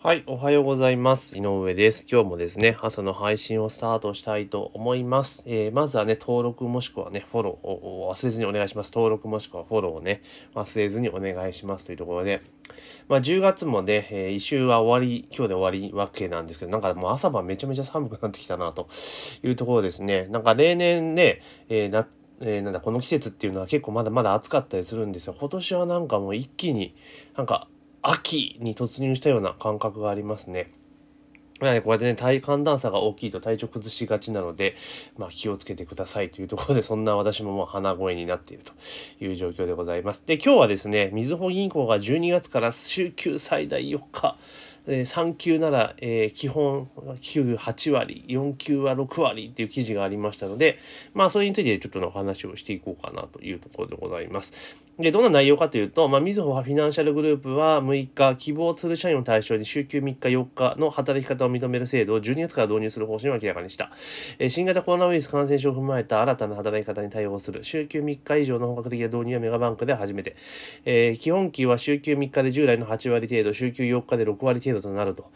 はい、おはようございます。井上です。今日もですね、朝の配信をスタートしたいと思います。えー、まずはね、登録もしくはね、フォローを忘れずにお願いします。登録もしくはフォローをね、忘れずにお願いしますというところで、まあ、10月もね、えー、一周は終わり、今日で終わりわけなんですけど、なんかもう朝晩めちゃめちゃ寒くなってきたなというところですね。なんか例年ね、えー、なえー、なんだこの季節っていうのは結構まだまだ暑かったりするんですよ。今年はなんかもう一気になんか秋に突入したような感覚がありますね。まあね、こうやってね、体寒暖差が大きいと体調崩しがちなので、まあ気をつけてくださいというところで、そんな私ももう鼻声になっているという状況でございます。で、今日はですね、みずほ銀行が12月から週休最大4日、3級なら、え、基本98割4級は6割っていう記事がありましたのでまあそれについてちょっとのお話をしていこうかなというところでございます。でどんな内容かというと、まあ、みずほフィナンシャルグループは6日希望する社員を対象に週休3日4日の働き方を認める制度を12月から導入する方針を明らかにした、え、新型コロナウイルス感染症を踏まえた新たな働き方に対応する週休3日以上の本格的な導入はメガバンクで初めて、えー、基本給は週休3日で従来の8割程度週休4日で6割程度となると。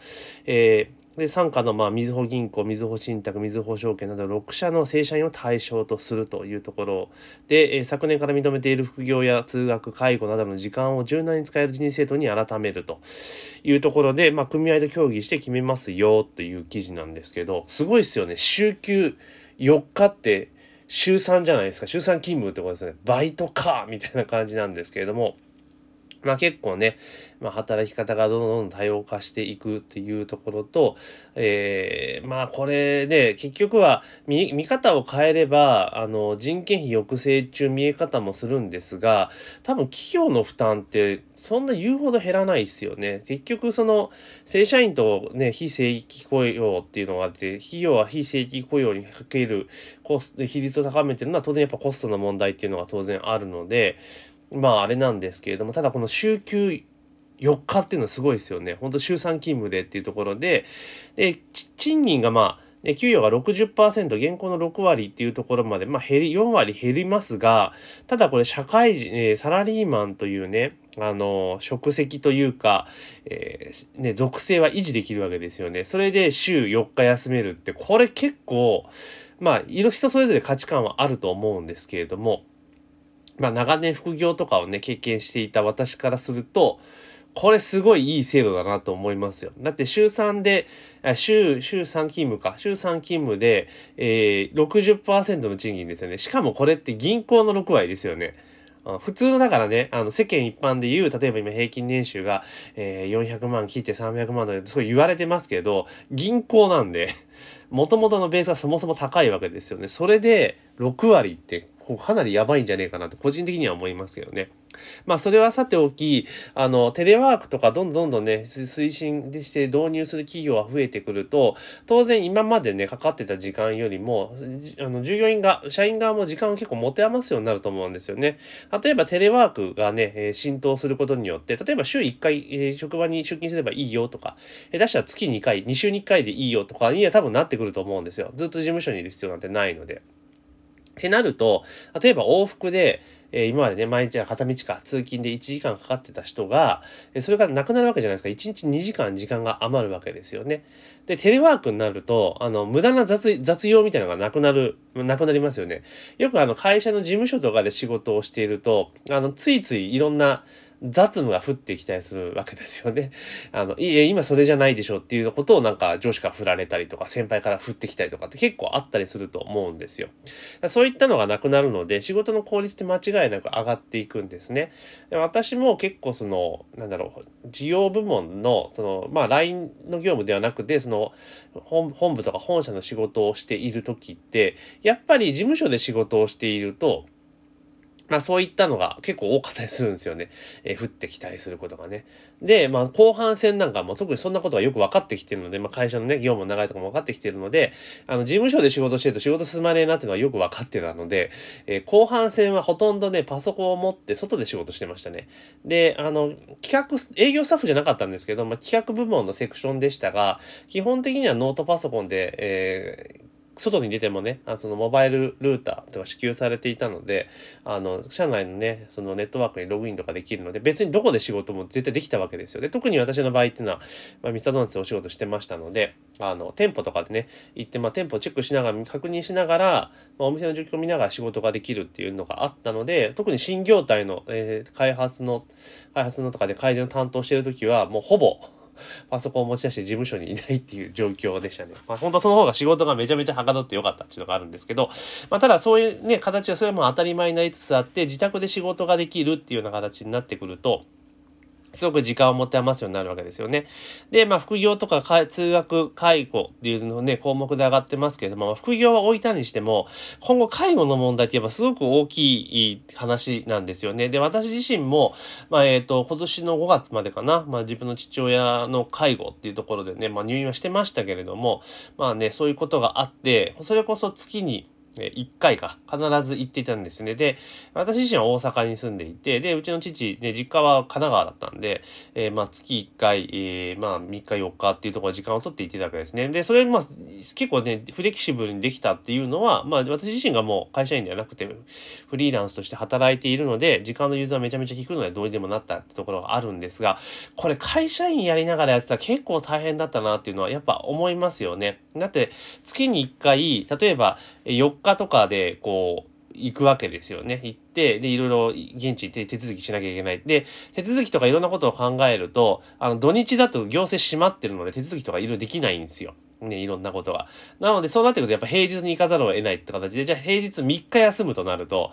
えーで傘下のまあみずほ銀行みずほ信託みずほ証券など6社の正社員を対象とするというところで、えー、昨年から認めている副業や通学介護などの時間を柔軟に使える人事制度に改めるというところで、まあ、組合と協議して決めますよという記事なんですけどすごいですよね週休4日って週3じゃないですか週3勤務ってことですねバイトかみたいな感じなんですけれども。まあ結構ね、まあ、働き方がどんどん多様化していくっていうところと、えー、まあこれで結局は見見方を変えればあの人件費抑制中見え方もするんですが多分企業の負担ってそんな言うほど減らないですよね。結局その正社員とね非正規雇用っていうのがあって企業は非正規雇用にかけるコス比率を高めてるのは当然やっぱコストの問題っていうのが当然あるのでまああれなんですけれどもただこの週休4日っていうのはすごいですよね。ほんと週3勤務でっていうところでで賃金がまあで給与が60%現行の6割っていうところまで、まあ、減り4割減りますがただこれ社会人、えー、サラリーマンというねあの職責というか、えー、ね、属性は維持できるわけですよね。それで週4日休めるってこれ結構まあ色人それぞれ価値観はあると思うんですけれどもまあ、長年副業とかをね、経験していた私からすると、これすごいいい制度だなと思いますよ。だって週3で、週、週3勤務か。週3勤務で、えー、60%の賃金ですよね。しかもこれって銀行の6割ですよね。普通のだからね、あの世間一般で言う、例えば今平均年収が、えー、400万切って300万とかそう言われてますけど、銀行なんで、もともとのベースがそもそも高いわけですよね。それで6割ってかなりやばいんじゃねえかなと個人的には思いますけどね。まあそれはさておき、あの、テレワークとかどんどんどんね、推進でして導入する企業が増えてくると、当然今までね、かかってた時間よりも、あの、従業員が、社員側も時間を結構持て余すようになると思うんですよね。例えばテレワークがね、え浸透することによって、例えば週1回、え、職場に出勤すればいいよとか、え出したら月2回、2週に1回でいいよとかには多分なってくると思うんですよ。ずっと事務所にいる必要なんてないので。ってなると、例えば往復で、えー、今までね、毎日は片道か、通勤で1時間かかってた人が、えそれがなくなるわけじゃないですか。1日2時間時間が余るわけですよね。で、テレワークになると、あの、無駄な雑、雑用みたいなのがなくなる、なくなりますよね。よくあの、会社の事務所とかで仕事をしていると、あの、ついついいろんな、雑務が降ってきたりするわけですよね。あの、いえ、今それじゃないでしょっていうことをなんか上司から振られたりとか、先輩から振ってきたりとかって結構あったりすると思うんですよ。そういったのがなくなるので、仕事の効率って間違いなく上がっていくんですね。で私も結構その、なんだろう、事業部門の、その、まあ LINE の業務ではなくて、その本、本部とか本社の仕事をしている時って、やっぱり事務所で仕事をしていると、まあそういったのが結構多かったりするんですよね。えー、降ってきたりすることがね。で、まあ後半戦なんかも特にそんなことがよく分かってきてるので、まあ会社のね、業務の長いとかも分かってきてるので、あの事務所で仕事してると仕事進まねえなっていうのはよく分かってたので、えー、後半戦はほとんどね、パソコンを持って外で仕事してましたね。で、あの、企画、営業スタッフじゃなかったんですけど、まあ企画部門のセクションでしたが、基本的にはノートパソコンで、えー外に出てもね、あそのモバイルルーターとか支給されていたので、あの、社内のね、そのネットワークにログインとかできるので、別にどこで仕事も絶対できたわけですよ。で、特に私の場合っていうのは、まあ、ミスタードーナツでお仕事してましたので、あの、店舗とかでね、行って、まあ、店舗チェックしながら、確認しながら、まあ、お店の状況を見ながら仕事ができるっていうのがあったので、特に新業態の、えー、開発の、開発のとかで改善を担当してる時は、もうほぼ、パソコンを持ち出して事務所にいないっていう状況でしたね。まあ本当その方が仕事がめちゃめちゃはかどってよかったっていうのがあるんですけど、まあただそういうね、形はそれも当たり前になりつつあって、自宅で仕事ができるっていうような形になってくると、すごく時間を持て余すようになるわけですよね。で、まあ、副業とか通学、介護っていうのね、項目で上がってますけれども、副業は置いたにしても、今後介護の問題ってやっぱすごく大きい話なんですよね。で、私自身も、まあ、えっ、ー、と、今年の5月までかな、まあ、自分の父親の介護っていうところでね、まあ、入院はしてましたけれども、まあね、そういうことがあって、それこそ月に、1回か必ず行っていたんですね。で、私自身は大阪に住んでいて、で、うちの父、ね、実家は神奈川だったんで、えー、まあ月1回、えー、まあ3日4日っていうところ時間を取って行ってたわけですね。で、それまあ結構ね、フレキシブルにできたっていうのは、まあ私自身がもう会社員ではなくて、フリーランスとして働いているので、時間の融通はめちゃめちゃ効くのでどうにでもなったってところがあるんですが、これ会社員やりながらやってたら結構大変だったなっていうのはやっぱ思いますよね。だって月に1回、例えば4日とかでこう行くわけですよね。行って、で、いろいろ現地行って手続きしなきゃいけない。で、手続きとかいろんなことを考えると、あの、土日だと行政閉まってるので手続きとかいろいろできないんですよ。ね、いろんなことが。なので、そうなってくるとやっぱ平日に行かざるを得ないって形で、じゃあ平日3日休むとなると、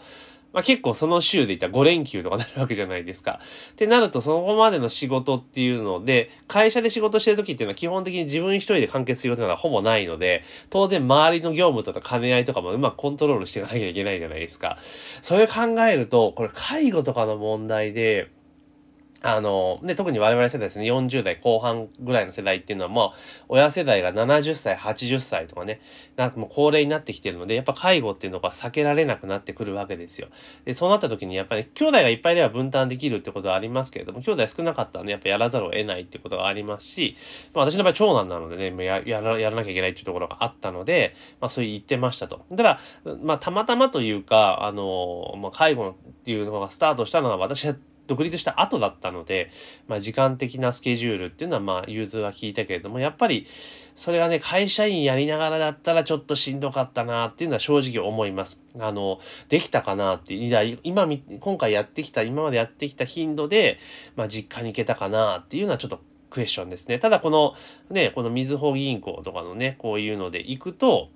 まあ、結構その週で言ったら5連休とかなるわけじゃないですか。ってなるとそこまでの仕事っていうので、会社で仕事してる時っていうのは基本的に自分一人で完結することはほぼないので、当然周りの業務とか兼ね合いとかもうまくコントロールしていかなきゃいけないじゃないですか。それ考えると、これ介護とかの問題で、あの、ね、特に我々世代ですね、40代後半ぐらいの世代っていうのはもう、親世代が70歳、80歳とかね、なんかもう高齢になってきてるので、やっぱ介護っていうのが避けられなくなってくるわけですよ。で、そうなった時にやっぱり、ね兄弟がいっぱいでは分担できるってことはありますけれども、兄弟少なかったらね、やっぱやらざるを得ないってことがありますし、まあ私の場合長男なのでね、ややらやらなきゃいけないっていうところがあったので、まあそう言ってましたと。ただ、まあたまたまというか、あの、まあ介護っていうのがスタートしたのは私は独立した後だったので、まあ、時間的なスケジュールっていうのはまあ融通は聞いたけれどもやっぱりそれがね会社員やりながらだったらちょっとしんどかったなっていうのは正直思います。あのできたかなっていう今今回やってきた今までやってきた頻度で、まあ、実家に行けたかなっていうのはちょっとクエスチョンですね。ただこのねこのみずほ銀行とかのねこういうので行くと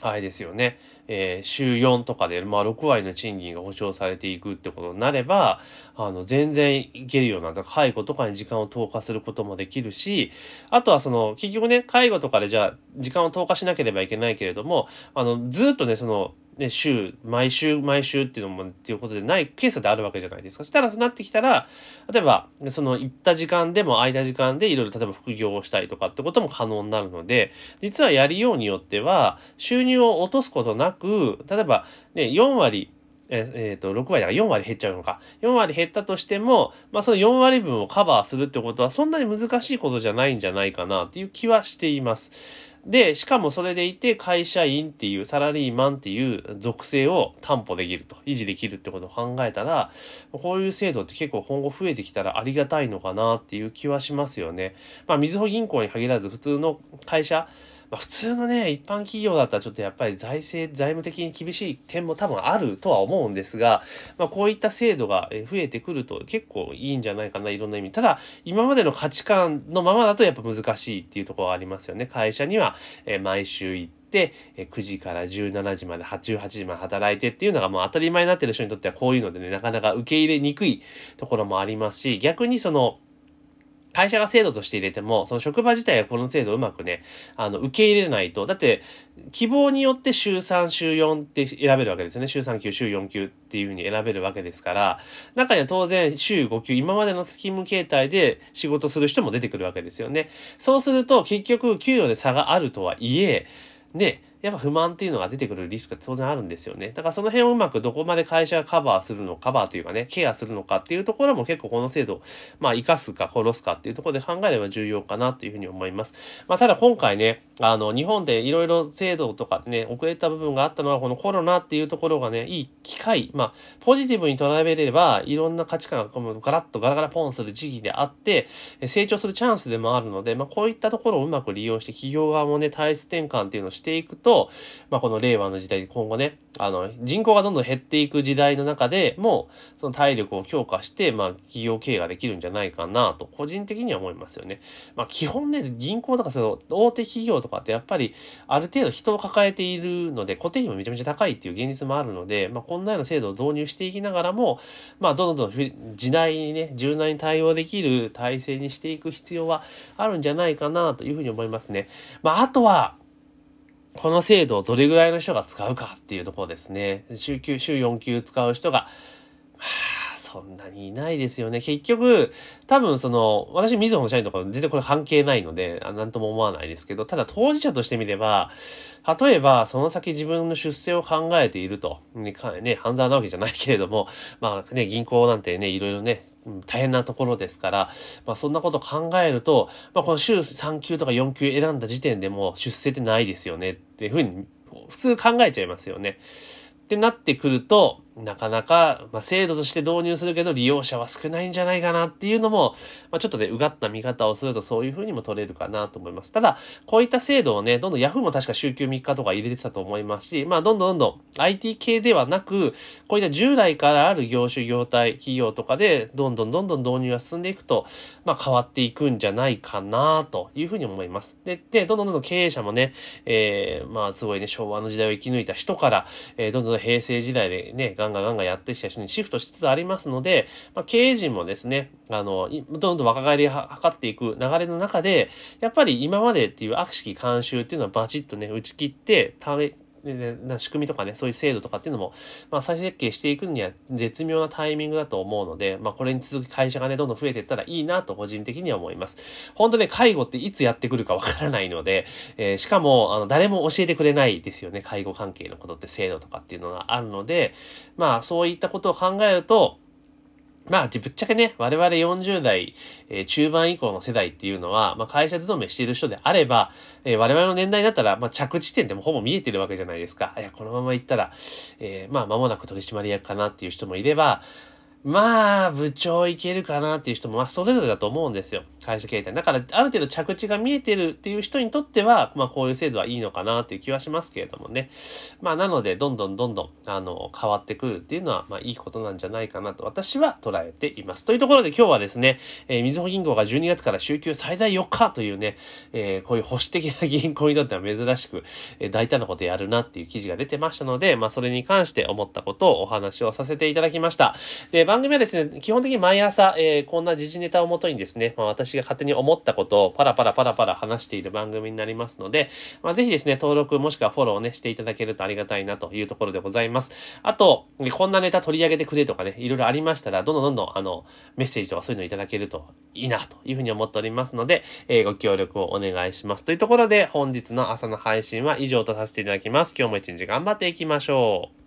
あれですよね、えー、週4とかで、まあ、6割の賃金が保障されていくってことになれば、あの、全然いけるような、介護とかに時間を投下することもできるし、あとはその、結局ね、介護とかでじゃあ、時間を投下しなければいけないけれども、あの、ずっとね、その、ね、週、毎週、毎週っていうのも、っていうことでないケースであるわけじゃないですか。そしたらそう、なってきたら、例えば、その行った時間でも空いた時間でいろいろ例えば副業をしたりとかってことも可能になるので、実はやりようによっては、収入を落とすことなく、例えば、ね、4割、ええー、と6割だから4割減っちゃうのか4割減ったとしても、まあ、その4割分をカバーするってことはそんなに難しいことじゃないんじゃないかなっていう気はしています。で、しかもそれでいて会社員っていうサラリーマンっていう属性を担保できると、維持できるってことを考えたら、こういう制度って結構今後増えてきたらありがたいのかなっていう気はしますよね。まあ、みずほ銀行に限らず普通の会社、まあ、普通のね、一般企業だったらちょっとやっぱり財政、財務的に厳しい点も多分あるとは思うんですが、まあ、こういった制度が増えてくると結構いいんじゃないかな、いろんな意味。ただ、今までの価値観のままだとやっぱ難しいっていうところはありますよね。会社には、え毎週行って、9時から17時まで、18時まで働いてっていうのがもう当たり前になってる人にとってはこういうのでね、なかなか受け入れにくいところもありますし、逆にその、会社が制度として入れても、その職場自体がこの制度をうまくね、あの、受け入れないと、だって、希望によって週3、週4って選べるわけですよね。週3級、週4級っていうふうに選べるわけですから、中には当然週5級、今までの勤務形態で仕事する人も出てくるわけですよね。そうすると、結局、給与で差があるとはいえ、ね、やっぱ不満っていうのが出てくるリスクって当然あるんですよね。だからその辺をうまくどこまで会社がカバーするの、カバーというかね、ケアするのかっていうところも結構この制度、まあ生かすか殺すかっていうところで考えれば重要かなというふうに思います。まあただ今回ね、あの日本でいろいろ制度とかね、遅れた部分があったのはこのコロナっていうところがね、いい機会、まあポジティブに捉えればいろんな価値観がガラッとガラガラポンする時期であって、成長するチャンスでもあるので、まあこういったところをうまく利用して企業側もね、体質転換っていうのをしていくと、とまあこの令和の時代、今後ね、あの、人口がどんどん減っていく時代の中でも、その体力を強化して、まあ、企業経営ができるんじゃないかなと、個人的には思いますよね。まあ、基本ね、銀行とかその、大手企業とかってやっぱり、ある程度人を抱えているので、固定費もめちゃめちゃ高いっていう現実もあるので、まあ、こんなような制度を導入していきながらも、まあ、どんどんどん時代にね、柔軟に対応できる体制にしていく必要はあるんじゃないかなというふうに思いますね。まあ、あとは、この制度をどれぐらいの人が使うかっていうところですね。週休、週4級使う人が、まあ、そんなにいないですよね。結局、多分その、私、みずほの社員とか全然これ関係ないので、なんとも思わないですけど、ただ当事者としてみれば、例えば、その先自分の出世を考えていると、ね、ね半沢なわけじゃないけれども、まあね、銀行なんてね、いろいろね、大変なところですから、まあ、そんなこと考えると、まあ、この週3級とか4級選んだ時点でもう出世ってないですよねっていうふうに普通考えちゃいますよね。ってなってくると、なかなか、まあ、制度として導入するけど利用者は少ないんじゃないかなっていうのも、まあ、ちょっとね、うがった見方をするとそういうふうにも取れるかなと思います。ただ、こういった制度をね、どんどん Yahoo も確か週休3日とか入れてたと思いますし、まあ、どんどんどんどん IT 系ではなく、こういった従来からある業種業態、企業とかで、どんどんどんどん導入が進んでいくと、まあ、変わっていくんじゃないかなというふうに思います。で、で、どんどんどんどん経営者もね、えー、まあ、すごいね、昭和の時代を生き抜いた人から、えー、どんどん平成時代でね、ガンガンガンガンやってきた人にシフトしつつありますので、まあ、経営陣もですね、あの、どんどん若返りを図っていく流れの中で、やっぱり今までっていう悪しき慣習っていうのはバチッとね、打ち切って、な仕組みとかね、そういう制度とかっていうのも、まあ、再設計していくには絶妙なタイミングだと思うので、まあ、これに続き会社がね、どんどん増えていったらいいなと個人的には思います。本当ね、介護っていつやってくるかわからないので、えー、しかも、あの、誰も教えてくれないですよね、介護関係のことって制度とかっていうのがあるので、まあ、そういったことを考えると、まあ、ぶっちゃけね、我々40代、えー、中盤以降の世代っていうのは、まあ、会社勤めしている人であれば、えー、我々の年代だったら、まあ、着地点でもほぼ見えてるわけじゃないですか。いや、このまま行ったら、えー、まあ、間もなく取締役かなっていう人もいれば、まあ、部長いけるかなっていう人も、まあ、それぞれだと思うんですよ。会社形態。だから、ある程度着地が見えてるっていう人にとっては、まあ、こういう制度はいいのかなっていう気はしますけれどもね。まあ、なので、どんどんどんどん、あの、変わってくるっていうのは、まあ、いいことなんじゃないかなと私は捉えています。というところで今日はですね、えー、みずほ銀行が12月から週休最大4日というね、えー、こういう保守的な銀行にとっては珍しく、えー、大胆なことやるなっていう記事が出てましたので、まあ、それに関して思ったことをお話をさせていただきました。で、番組はですね、基本的に毎朝、えー、こんな時事ネタをもとにですね、まあ、私が勝手に思ったことをパラパラパラパラ話している番組になりますので、まあ、ぜひですね、登録もしくはフォローをね、していただけるとありがたいなというところでございます。あと、こんなネタ取り上げてくれとかね、いろいろありましたら、どんどんどんどん、あの、メッセージとかそういうのいただけるといいなというふうに思っておりますので、えー、ご協力をお願いします。というところで、本日の朝の配信は以上とさせていただきます。今日も一日頑張っていきましょう。